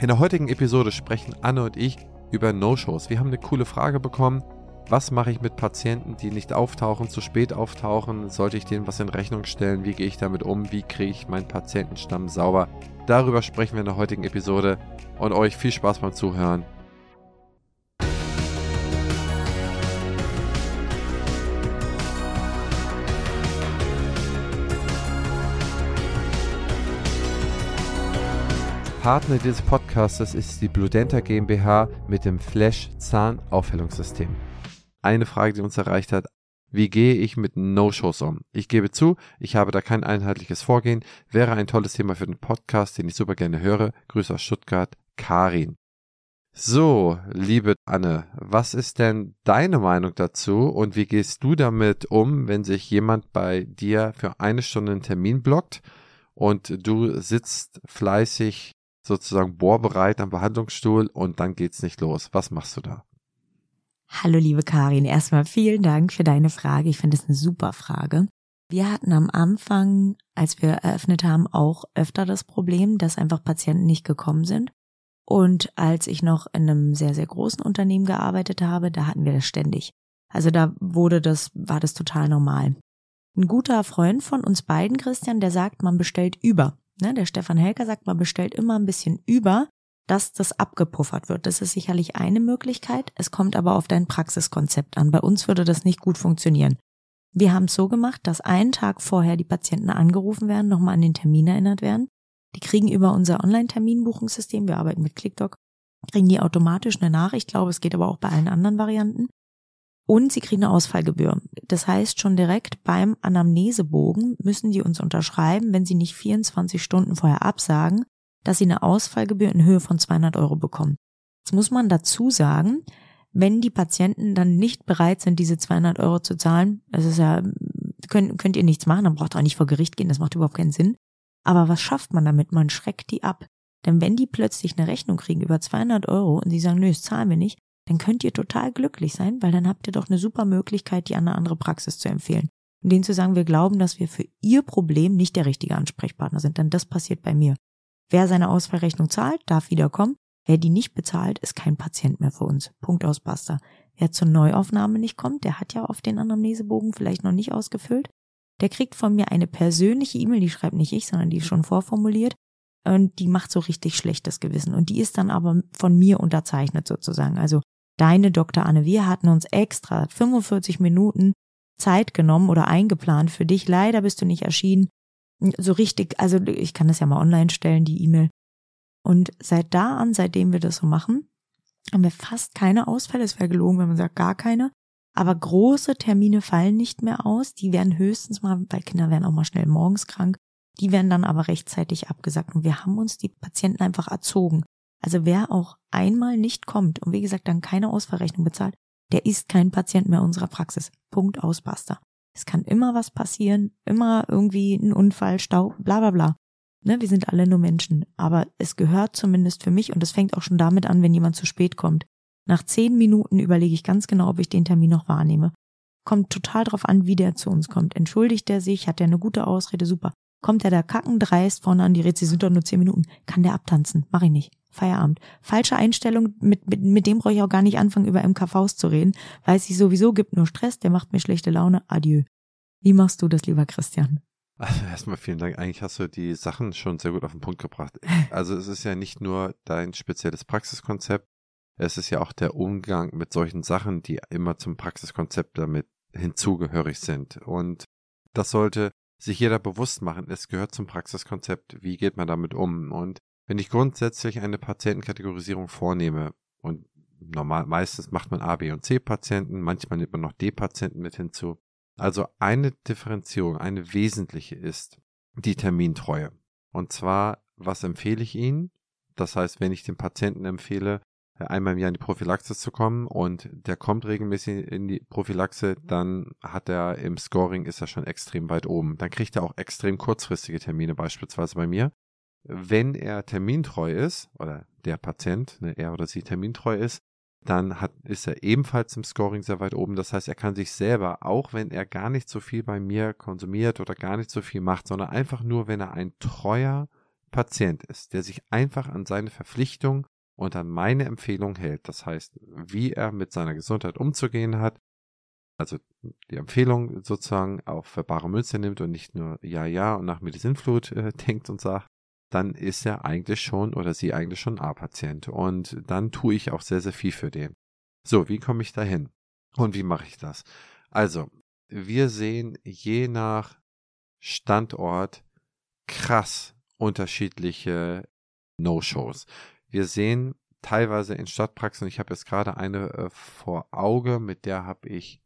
In der heutigen Episode sprechen Anne und ich über No-Shows. Wir haben eine coole Frage bekommen. Was mache ich mit Patienten, die nicht auftauchen, zu spät auftauchen? Sollte ich denen was in Rechnung stellen? Wie gehe ich damit um? Wie kriege ich meinen Patientenstamm sauber? Darüber sprechen wir in der heutigen Episode und euch viel Spaß beim Zuhören. Partner dieses Podcasts ist die Bludenta GmbH mit dem Flash Zahnaufhellungssystem. Eine Frage, die uns erreicht hat, wie gehe ich mit No-Shows um? Ich gebe zu, ich habe da kein einheitliches Vorgehen, wäre ein tolles Thema für den Podcast, den ich super gerne höre. Grüße aus Stuttgart, Karin. So, liebe Anne, was ist denn deine Meinung dazu und wie gehst du damit um, wenn sich jemand bei dir für eine Stunde einen Termin blockt und du sitzt fleißig sozusagen bohrbereit am Behandlungsstuhl und dann geht's nicht los. Was machst du da? Hallo liebe Karin, erstmal vielen Dank für deine Frage. Ich finde es eine super Frage. Wir hatten am Anfang, als wir eröffnet haben, auch öfter das Problem, dass einfach Patienten nicht gekommen sind. Und als ich noch in einem sehr, sehr großen Unternehmen gearbeitet habe, da hatten wir das ständig. Also da wurde das, war das total normal. Ein guter Freund von uns beiden, Christian, der sagt, man bestellt über. Ne, der Stefan Helker sagt, man bestellt immer ein bisschen über, dass das abgepuffert wird. Das ist sicherlich eine Möglichkeit. Es kommt aber auf dein Praxiskonzept an. Bei uns würde das nicht gut funktionieren. Wir haben es so gemacht, dass einen Tag vorher die Patienten angerufen werden, nochmal an den Termin erinnert werden. Die kriegen über unser Online-Terminbuchungssystem, wir arbeiten mit ClickDoc, kriegen die automatisch eine Nachricht. Ich glaube, es geht aber auch bei allen anderen Varianten. Und sie kriegen eine Ausfallgebühr. Das heißt, schon direkt beim Anamnesebogen müssen die uns unterschreiben, wenn sie nicht 24 Stunden vorher absagen, dass sie eine Ausfallgebühr in Höhe von 200 Euro bekommen. Jetzt muss man dazu sagen, wenn die Patienten dann nicht bereit sind, diese 200 Euro zu zahlen, das ist ja, könnt, könnt ihr nichts machen, dann braucht ihr auch nicht vor Gericht gehen, das macht überhaupt keinen Sinn. Aber was schafft man damit? Man schreckt die ab. Denn wenn die plötzlich eine Rechnung kriegen über 200 Euro und sie sagen, nö, das zahlen wir nicht, dann könnt ihr total glücklich sein, weil dann habt ihr doch eine super Möglichkeit, die an eine andere Praxis zu empfehlen. Und denen zu sagen, wir glauben, dass wir für ihr Problem nicht der richtige Ansprechpartner sind, denn das passiert bei mir. Wer seine Ausfallrechnung zahlt, darf wiederkommen. Wer die nicht bezahlt, ist kein Patient mehr für uns. Punkt aus Basta. Wer zur Neuaufnahme nicht kommt, der hat ja auf den Anamnesebogen vielleicht noch nicht ausgefüllt. Der kriegt von mir eine persönliche E-Mail, die schreibt nicht ich, sondern die ist schon vorformuliert. Und die macht so richtig schlechtes Gewissen. Und die ist dann aber von mir unterzeichnet sozusagen. Also deine Dr. Anne, wir hatten uns extra 45 Minuten Zeit genommen oder eingeplant für dich. Leider bist du nicht erschienen. So richtig, also ich kann das ja mal online stellen, die E-Mail. Und seit da an, seitdem wir das so machen, haben wir fast keine Ausfälle. Es wäre gelogen, wenn man sagt gar keine. Aber große Termine fallen nicht mehr aus. Die werden höchstens mal, weil Kinder werden auch mal schnell morgens krank. Die werden dann aber rechtzeitig abgesagt. Und wir haben uns die Patienten einfach erzogen. Also wer auch einmal nicht kommt und wie gesagt dann keine Ausfallrechnung bezahlt, der ist kein Patient mehr unserer Praxis. Punkt aus, basta. Es kann immer was passieren, immer irgendwie ein Unfall, Stau, bla bla bla. Ne, wir sind alle nur Menschen, aber es gehört zumindest für mich und es fängt auch schon damit an, wenn jemand zu spät kommt. Nach zehn Minuten überlege ich ganz genau, ob ich den Termin noch wahrnehme. Kommt total drauf an, wie der zu uns kommt. Entschuldigt er sich, hat er eine gute Ausrede, super. Kommt er da kackendreist vorne an die Rätsel, sind doch nur zehn Minuten, kann der abtanzen, mach ich nicht. Feierabend. Falsche Einstellung, mit, mit, mit dem brauche ich auch gar nicht anfangen, über MKVs zu reden. Weiß ich sowieso, gibt nur Stress, der macht mir schlechte Laune. Adieu. Wie machst du das, lieber Christian? Also erstmal vielen Dank. Eigentlich hast du die Sachen schon sehr gut auf den Punkt gebracht. Also es ist ja nicht nur dein spezielles Praxiskonzept, es ist ja auch der Umgang mit solchen Sachen, die immer zum Praxiskonzept damit hinzugehörig sind. Und das sollte sich jeder bewusst machen. Es gehört zum Praxiskonzept. Wie geht man damit um? Und wenn ich grundsätzlich eine Patientenkategorisierung vornehme und normal meistens macht man A, B und C Patienten, manchmal nimmt man noch D Patienten mit hinzu. Also eine Differenzierung, eine wesentliche ist die Termintreue. Und zwar, was empfehle ich Ihnen? Das heißt, wenn ich dem Patienten empfehle, einmal im Jahr in die Prophylaxe zu kommen und der kommt regelmäßig in die Prophylaxe, dann hat er im Scoring ist er schon extrem weit oben. Dann kriegt er auch extrem kurzfristige Termine, beispielsweise bei mir wenn er termintreu ist, oder der Patient, ne, er oder sie termintreu ist, dann hat, ist er ebenfalls im Scoring sehr weit oben. Das heißt, er kann sich selber, auch wenn er gar nicht so viel bei mir konsumiert oder gar nicht so viel macht, sondern einfach nur, wenn er ein treuer Patient ist, der sich einfach an seine Verpflichtung und an meine Empfehlung hält, das heißt, wie er mit seiner Gesundheit umzugehen hat, also die Empfehlung sozusagen auf für bare Münze nimmt und nicht nur ja, ja und nach Medizinflut äh, denkt und sagt, dann ist er eigentlich schon oder sie eigentlich schon A-Patient. Und dann tue ich auch sehr, sehr viel für den. So, wie komme ich dahin? Und wie mache ich das? Also, wir sehen je nach Standort krass unterschiedliche No-Shows. Wir sehen teilweise in Stadtpraxen, ich habe jetzt gerade eine äh, vor Auge, mit der habe ich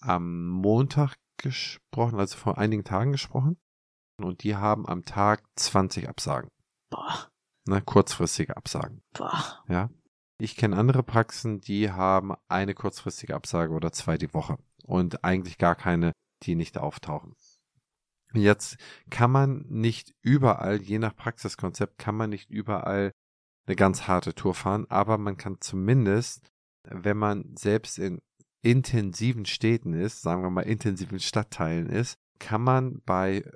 am Montag gesprochen, also vor einigen Tagen gesprochen. Und die haben am Tag 20 Absagen. Boah. Ne, kurzfristige Absagen. Boah. Ja. Ich kenne andere Praxen, die haben eine kurzfristige Absage oder zwei die Woche. Und eigentlich gar keine, die nicht auftauchen. Jetzt kann man nicht überall, je nach Praxiskonzept, kann man nicht überall eine ganz harte Tour fahren, aber man kann zumindest, wenn man selbst in intensiven Städten ist, sagen wir mal intensiven Stadtteilen ist, kann man bei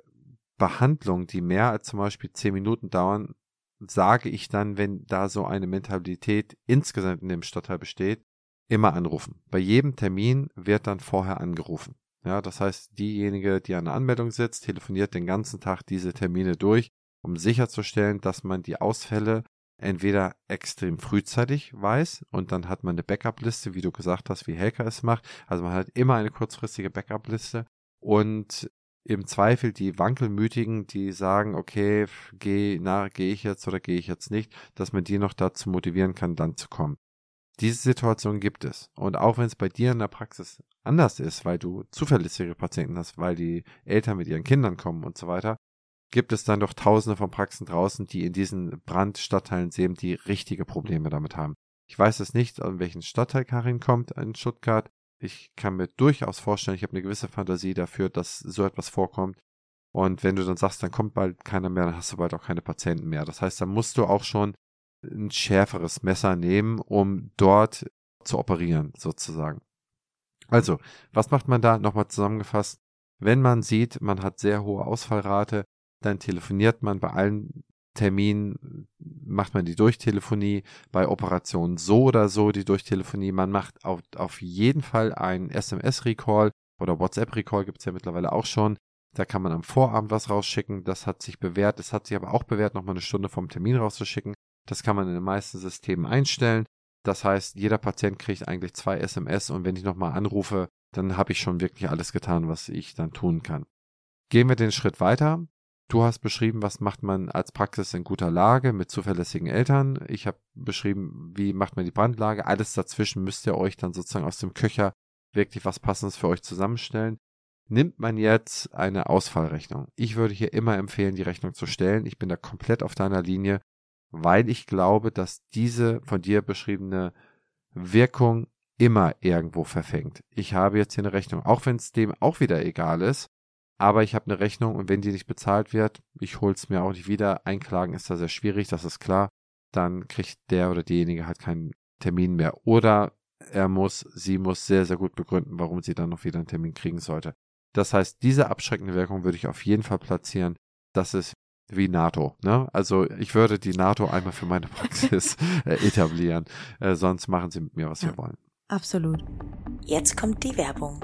Behandlungen, die mehr als zum Beispiel zehn Minuten dauern, sage ich dann, wenn da so eine Mentalität insgesamt in dem Stadtteil besteht, immer anrufen. Bei jedem Termin wird dann vorher angerufen. Ja, das heißt, diejenige, die an der Anmeldung sitzt, telefoniert den ganzen Tag diese Termine durch, um sicherzustellen, dass man die Ausfälle entweder extrem frühzeitig weiß und dann hat man eine Backup-Liste, wie du gesagt hast, wie Helka es macht. Also man hat immer eine kurzfristige Backup-Liste und im Zweifel die Wankelmütigen, die sagen, okay, geh, na, gehe ich jetzt oder gehe ich jetzt nicht, dass man die noch dazu motivieren kann, dann zu kommen. Diese Situation gibt es. Und auch wenn es bei dir in der Praxis anders ist, weil du zuverlässige Patienten hast, weil die Eltern mit ihren Kindern kommen und so weiter, gibt es dann doch tausende von Praxen draußen, die in diesen Brandstadtteilen sehen, die richtige Probleme damit haben. Ich weiß es nicht, an welchen Stadtteil Karin kommt in Stuttgart. Ich kann mir durchaus vorstellen, ich habe eine gewisse Fantasie dafür, dass so etwas vorkommt. Und wenn du dann sagst, dann kommt bald keiner mehr, dann hast du bald auch keine Patienten mehr. Das heißt, dann musst du auch schon ein schärferes Messer nehmen, um dort zu operieren, sozusagen. Also, was macht man da? Nochmal zusammengefasst. Wenn man sieht, man hat sehr hohe Ausfallrate, dann telefoniert man bei allen Terminen, macht man die Durchtelefonie, bei Operationen so oder so die Durchtelefonie. Man macht auf, auf jeden Fall einen SMS-Recall oder WhatsApp-Recall gibt es ja mittlerweile auch schon. Da kann man am Vorabend was rausschicken. Das hat sich bewährt. Es hat sich aber auch bewährt, nochmal eine Stunde vom Termin rauszuschicken. Das kann man in den meisten Systemen einstellen. Das heißt, jeder Patient kriegt eigentlich zwei SMS und wenn ich nochmal anrufe, dann habe ich schon wirklich alles getan, was ich dann tun kann. Gehen wir den Schritt weiter. Du hast beschrieben, was macht man als Praxis in guter Lage mit zuverlässigen Eltern. Ich habe beschrieben, wie macht man die Brandlage. Alles dazwischen müsst ihr euch dann sozusagen aus dem Köcher wirklich was Passendes für euch zusammenstellen. Nimmt man jetzt eine Ausfallrechnung? Ich würde hier immer empfehlen, die Rechnung zu stellen. Ich bin da komplett auf deiner Linie, weil ich glaube, dass diese von dir beschriebene Wirkung immer irgendwo verfängt. Ich habe jetzt hier eine Rechnung, auch wenn es dem auch wieder egal ist, aber ich habe eine Rechnung und wenn die nicht bezahlt wird, ich hol's mir auch nicht wieder. Einklagen ist da sehr schwierig, das ist klar. Dann kriegt der oder diejenige halt keinen Termin mehr. Oder er muss, sie muss sehr, sehr gut begründen, warum sie dann noch wieder einen Termin kriegen sollte. Das heißt, diese abschreckende Wirkung würde ich auf jeden Fall platzieren. Das ist wie NATO. Ne? Also ich würde die NATO einmal für meine Praxis äh, etablieren. Äh, sonst machen sie mit mir, was ja, sie wollen. Absolut. Jetzt kommt die Werbung.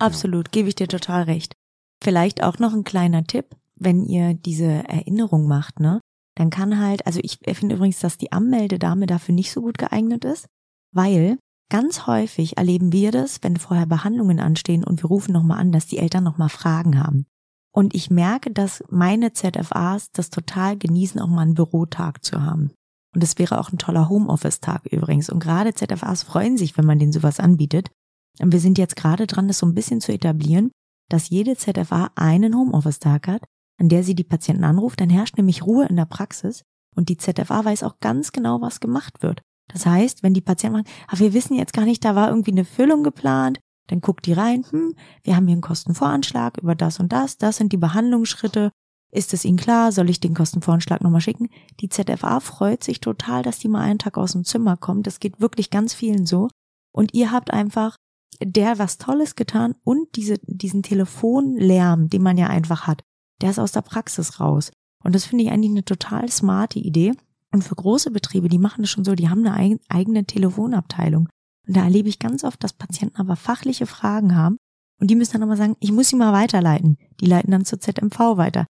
Absolut, gebe ich dir total recht. Vielleicht auch noch ein kleiner Tipp, wenn ihr diese Erinnerung macht, ne? Dann kann halt, also ich finde übrigens, dass die Anmeldedame dafür nicht so gut geeignet ist, weil ganz häufig erleben wir das, wenn vorher Behandlungen anstehen und wir rufen nochmal an, dass die Eltern nochmal Fragen haben. Und ich merke, dass meine ZFAs das total genießen, auch mal einen Bürotag zu haben. Und es wäre auch ein toller Homeoffice-Tag übrigens. Und gerade ZFAs freuen sich, wenn man denen sowas anbietet, wir sind jetzt gerade dran, das so ein bisschen zu etablieren, dass jede ZFA einen Homeoffice-Tag hat, an der sie die Patienten anruft. Dann herrscht nämlich Ruhe in der Praxis und die ZFA weiß auch ganz genau, was gemacht wird. Das heißt, wenn die Patienten sagen, ah, wir wissen jetzt gar nicht, da war irgendwie eine Füllung geplant, dann guckt die rein, hm, wir haben hier einen Kostenvoranschlag über das und das, das sind die Behandlungsschritte. Ist es Ihnen klar? Soll ich den Kostenvoranschlag nochmal schicken? Die ZFA freut sich total, dass die mal einen Tag aus dem Zimmer kommt. Das geht wirklich ganz vielen so. Und ihr habt einfach der was Tolles getan und diese, diesen Telefonlärm, den man ja einfach hat, der ist aus der Praxis raus. Und das finde ich eigentlich eine total smarte Idee. Und für große Betriebe, die machen das schon so, die haben eine eigene Telefonabteilung. Und da erlebe ich ganz oft, dass Patienten aber fachliche Fragen haben und die müssen dann aber sagen, ich muss sie mal weiterleiten. Die leiten dann zur ZMV weiter.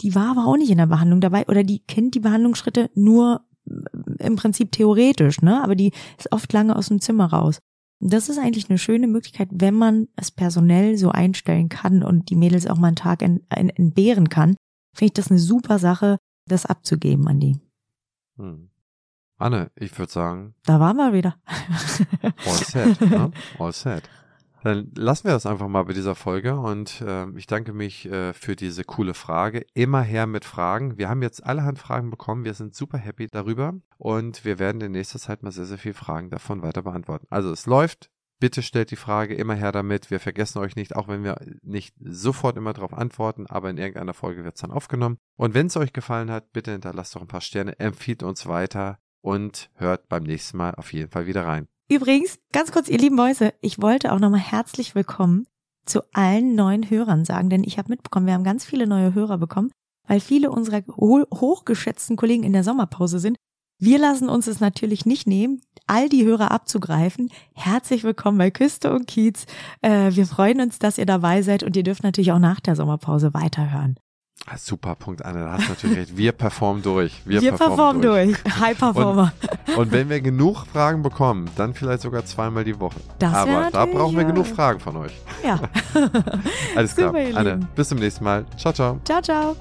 Die war aber auch nicht in der Behandlung dabei oder die kennt die Behandlungsschritte nur äh, im Prinzip theoretisch, ne? Aber die ist oft lange aus dem Zimmer raus. Das ist eigentlich eine schöne Möglichkeit, wenn man es personell so einstellen kann und die Mädels auch mal einen Tag entbehren kann, finde ich das eine super Sache, das abzugeben an die. Hm. Anne, ich würde sagen. Da waren wir wieder. all set, ne? All set. Dann lassen wir das einfach mal bei dieser Folge und äh, ich danke mich äh, für diese coole Frage. Immer her mit Fragen. Wir haben jetzt allerhand Fragen bekommen. Wir sind super happy darüber und wir werden in nächster Zeit mal sehr, sehr viele Fragen davon weiter beantworten. Also es läuft. Bitte stellt die Frage immer her damit. Wir vergessen euch nicht, auch wenn wir nicht sofort immer darauf antworten, aber in irgendeiner Folge wird es dann aufgenommen. Und wenn es euch gefallen hat, bitte hinterlasst doch ein paar Sterne, empfiehlt uns weiter und hört beim nächsten Mal auf jeden Fall wieder rein. Übrigens, ganz kurz, ihr lieben Mäuse, ich wollte auch nochmal herzlich willkommen zu allen neuen Hörern sagen, denn ich habe mitbekommen, wir haben ganz viele neue Hörer bekommen, weil viele unserer ho hochgeschätzten Kollegen in der Sommerpause sind. Wir lassen uns es natürlich nicht nehmen, all die Hörer abzugreifen. Herzlich willkommen bei Küste und Kiez. Äh, wir freuen uns, dass ihr dabei seid und ihr dürft natürlich auch nach der Sommerpause weiterhören. Ah, super Punkt, Anne, da hast du natürlich recht. Wir performen durch. Wir, wir performen, durch. durch. High Performer. Und, und, wenn wir genug Fragen bekommen, dann vielleicht sogar zweimal die Woche. Das Aber da brauchen wir ja. genug Fragen von euch. Ja. Alles klar. Anne, bis zum nächsten Mal. Ciao, ciao. Ciao, ciao.